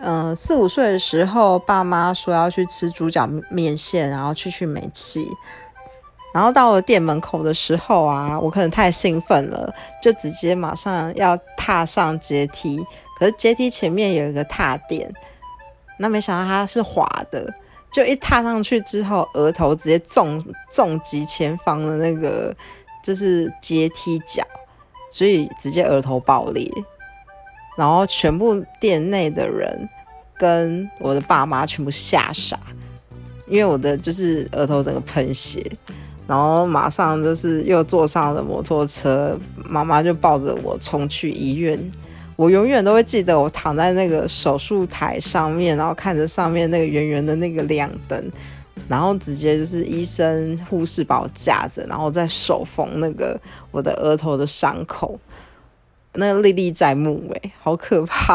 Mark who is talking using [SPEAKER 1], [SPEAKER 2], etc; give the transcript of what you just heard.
[SPEAKER 1] 嗯，四五岁的时候，爸妈说要去吃猪脚面线，然后去去煤气。然后到了店门口的时候啊，我可能太兴奋了，就直接马上要踏上阶梯。可是阶梯前面有一个踏垫，那没想到它是滑的，就一踏上去之后，额头直接重重击前方的那个就是阶梯角，所以直接额头爆裂。然后全部店内的人跟我的爸妈全部吓傻，因为我的就是额头整个喷血。然后马上就是又坐上了摩托车，妈妈就抱着我冲去医院。我永远都会记得，我躺在那个手术台上面，然后看着上面那个圆圆的那个亮灯，然后直接就是医生护士把我架着，然后再手缝那个我的额头的伤口，那历历在目，诶，好可怕。